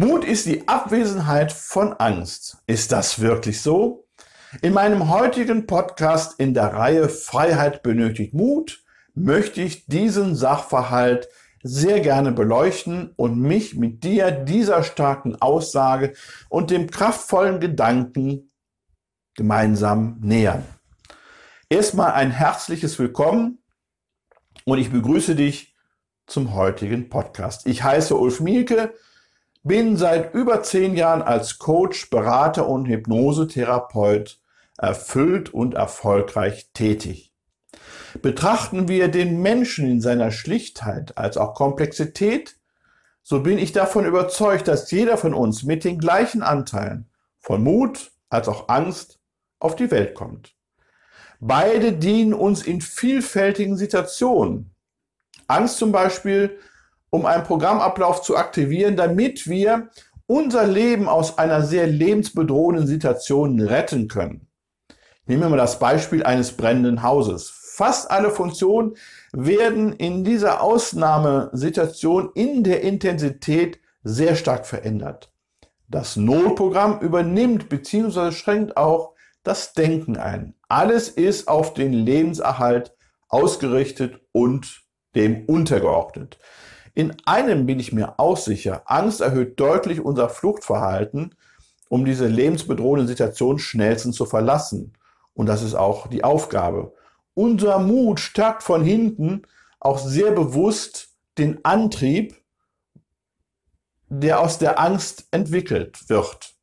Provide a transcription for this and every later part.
Mut ist die Abwesenheit von Angst. Ist das wirklich so? In meinem heutigen Podcast in der Reihe Freiheit benötigt Mut möchte ich diesen Sachverhalt sehr gerne beleuchten und mich mit dir dieser starken Aussage und dem kraftvollen Gedanken gemeinsam nähern. Erstmal ein herzliches Willkommen und ich begrüße dich zum heutigen Podcast. Ich heiße Ulf Mielke, bin seit über zehn Jahren als Coach, Berater und Hypnosetherapeut erfüllt und erfolgreich tätig. Betrachten wir den Menschen in seiner Schlichtheit als auch Komplexität, so bin ich davon überzeugt, dass jeder von uns mit den gleichen Anteilen von Mut als auch Angst auf die Welt kommt. Beide dienen uns in vielfältigen Situationen. Angst zum Beispiel um einen Programmablauf zu aktivieren, damit wir unser Leben aus einer sehr lebensbedrohenden Situation retten können. Nehmen wir mal das Beispiel eines brennenden Hauses. Fast alle Funktionen werden in dieser Ausnahmesituation in der Intensität sehr stark verändert. Das Notprogramm übernimmt bzw. schränkt auch das Denken ein. Alles ist auf den Lebenserhalt ausgerichtet und dem untergeordnet. In einem bin ich mir auch sicher, Angst erhöht deutlich unser Fluchtverhalten, um diese lebensbedrohende Situation schnellstens zu verlassen. Und das ist auch die Aufgabe. Unser Mut stärkt von hinten auch sehr bewusst den Antrieb, der aus der Angst entwickelt wird.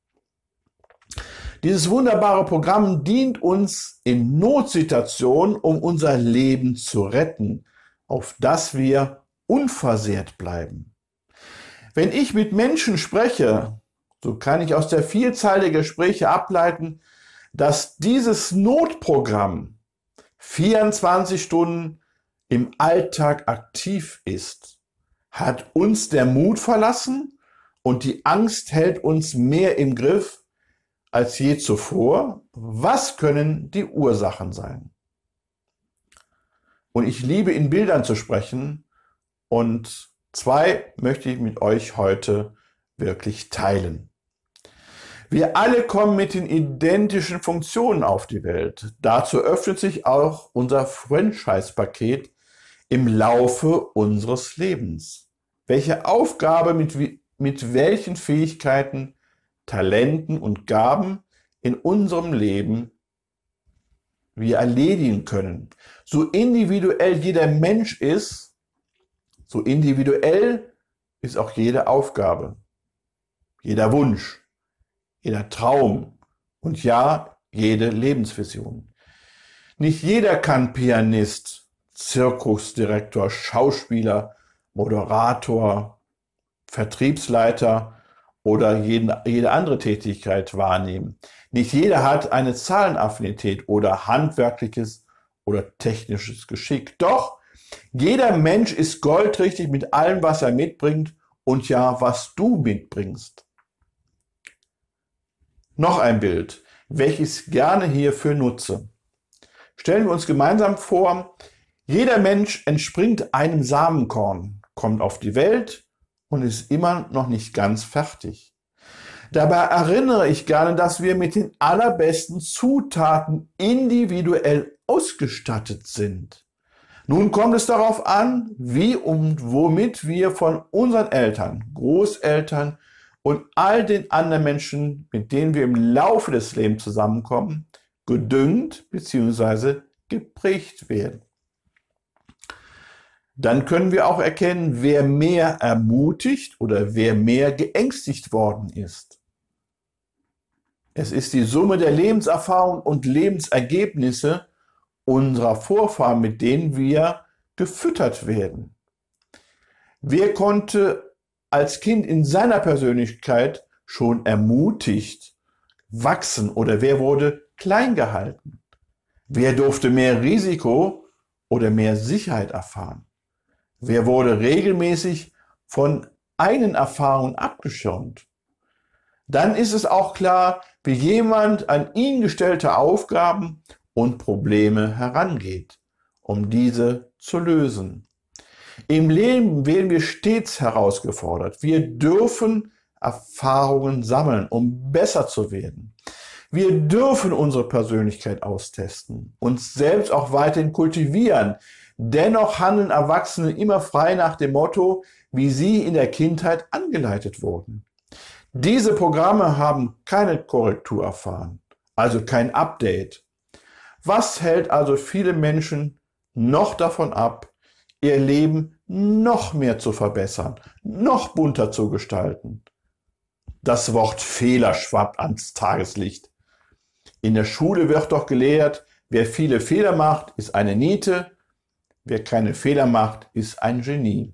Dieses wunderbare Programm dient uns in Notsituationen, um unser Leben zu retten, auf das wir unversehrt bleiben. Wenn ich mit Menschen spreche, so kann ich aus der Vielzahl der Gespräche ableiten, dass dieses Notprogramm 24 Stunden im Alltag aktiv ist. Hat uns der Mut verlassen und die Angst hält uns mehr im Griff als je zuvor? Was können die Ursachen sein? Und ich liebe in Bildern zu sprechen, und zwei möchte ich mit euch heute wirklich teilen. Wir alle kommen mit den identischen Funktionen auf die Welt. Dazu öffnet sich auch unser Franchise-Paket im Laufe unseres Lebens. Welche Aufgabe mit, mit welchen Fähigkeiten, Talenten und Gaben in unserem Leben wir erledigen können. So individuell jeder Mensch ist, so individuell ist auch jede Aufgabe, jeder Wunsch, jeder Traum und ja, jede Lebensvision. Nicht jeder kann Pianist, Zirkusdirektor, Schauspieler, Moderator, Vertriebsleiter oder jeden, jede andere Tätigkeit wahrnehmen. Nicht jeder hat eine Zahlenaffinität oder handwerkliches oder technisches Geschick. Doch jeder Mensch ist goldrichtig mit allem, was er mitbringt und ja, was du mitbringst. Noch ein Bild, welches ich gerne hierfür nutze. Stellen wir uns gemeinsam vor, jeder Mensch entspringt einem Samenkorn, kommt auf die Welt und ist immer noch nicht ganz fertig. Dabei erinnere ich gerne, dass wir mit den allerbesten Zutaten individuell ausgestattet sind. Nun kommt es darauf an, wie und womit wir von unseren Eltern, Großeltern und all den anderen Menschen, mit denen wir im Laufe des Lebens zusammenkommen, gedüngt bzw. geprägt werden. Dann können wir auch erkennen, wer mehr ermutigt oder wer mehr geängstigt worden ist. Es ist die Summe der Lebenserfahrung und Lebensergebnisse, unserer Vorfahren, mit denen wir gefüttert werden. Wer konnte als Kind in seiner Persönlichkeit schon ermutigt wachsen oder wer wurde klein gehalten? Wer durfte mehr Risiko oder mehr Sicherheit erfahren? Wer wurde regelmäßig von eigenen Erfahrungen abgeschirmt? Dann ist es auch klar, wie jemand an ihn gestellte Aufgaben und Probleme herangeht, um diese zu lösen. Im Leben werden wir stets herausgefordert. Wir dürfen Erfahrungen sammeln, um besser zu werden. Wir dürfen unsere Persönlichkeit austesten, uns selbst auch weiterhin kultivieren. Dennoch handeln Erwachsene immer frei nach dem Motto, wie sie in der Kindheit angeleitet wurden. Diese Programme haben keine Korrektur erfahren, also kein Update. Was hält also viele Menschen noch davon ab, ihr Leben noch mehr zu verbessern, noch bunter zu gestalten? Das Wort Fehler schwappt ans Tageslicht. In der Schule wird doch gelehrt, wer viele Fehler macht, ist eine Niete, wer keine Fehler macht, ist ein Genie.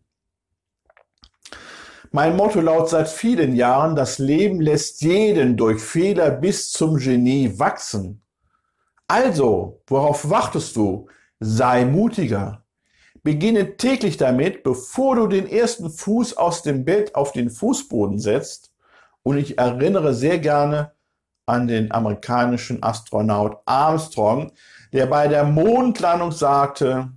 Mein Motto lautet seit vielen Jahren, das Leben lässt jeden durch Fehler bis zum Genie wachsen. Also, worauf wartest du? Sei mutiger. Beginne täglich damit, bevor du den ersten Fuß aus dem Bett auf den Fußboden setzt. Und ich erinnere sehr gerne an den amerikanischen Astronaut Armstrong, der bei der Mondlandung sagte,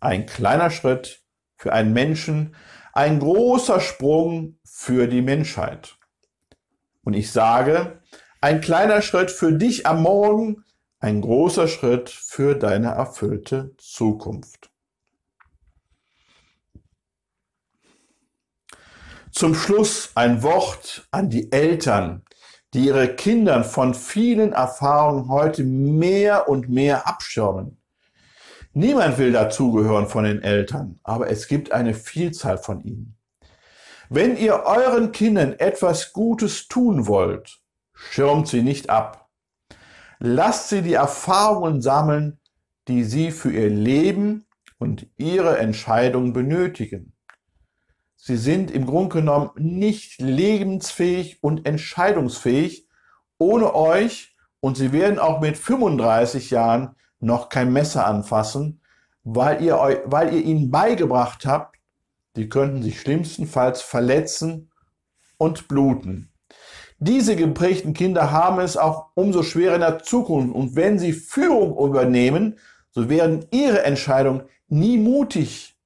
ein kleiner Schritt für einen Menschen, ein großer Sprung für die Menschheit. Und ich sage, ein kleiner Schritt für dich am Morgen, ein großer Schritt für deine erfüllte Zukunft. Zum Schluss ein Wort an die Eltern, die ihre Kinder von vielen Erfahrungen heute mehr und mehr abschirmen. Niemand will dazugehören von den Eltern, aber es gibt eine Vielzahl von ihnen. Wenn ihr euren Kindern etwas Gutes tun wollt, schirmt sie nicht ab. Lasst sie die Erfahrungen sammeln, die sie für ihr Leben und ihre Entscheidung benötigen. Sie sind im Grunde genommen nicht lebensfähig und entscheidungsfähig ohne euch und sie werden auch mit 35 Jahren noch kein Messer anfassen, weil ihr, weil ihr ihnen beigebracht habt, die könnten sich schlimmstenfalls verletzen und bluten. Diese geprägten Kinder haben es auch umso schwerer in der Zukunft und wenn sie Führung übernehmen, so werden ihre Entscheidungen nie mutig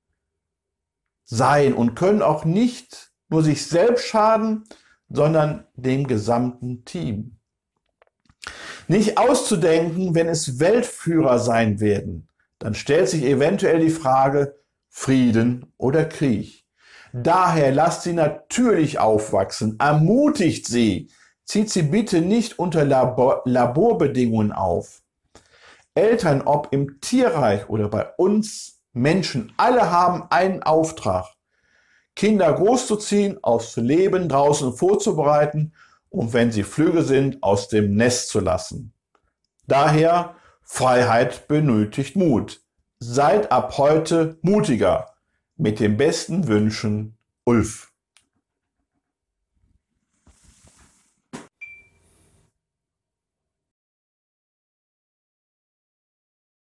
sein und können auch nicht nur sich selbst schaden, sondern dem gesamten Team. Nicht auszudenken, wenn es Weltführer sein werden, dann stellt sich eventuell die Frage Frieden oder Krieg. Daher lasst sie natürlich aufwachsen, ermutigt sie, zieht sie bitte nicht unter Labor Laborbedingungen auf. Eltern, ob im Tierreich oder bei uns Menschen, alle haben einen Auftrag, Kinder großzuziehen, aufs Leben draußen vorzubereiten und wenn sie Flüge sind, aus dem Nest zu lassen. Daher, Freiheit benötigt Mut. Seid ab heute mutiger. Mit den besten Wünschen, Ulf.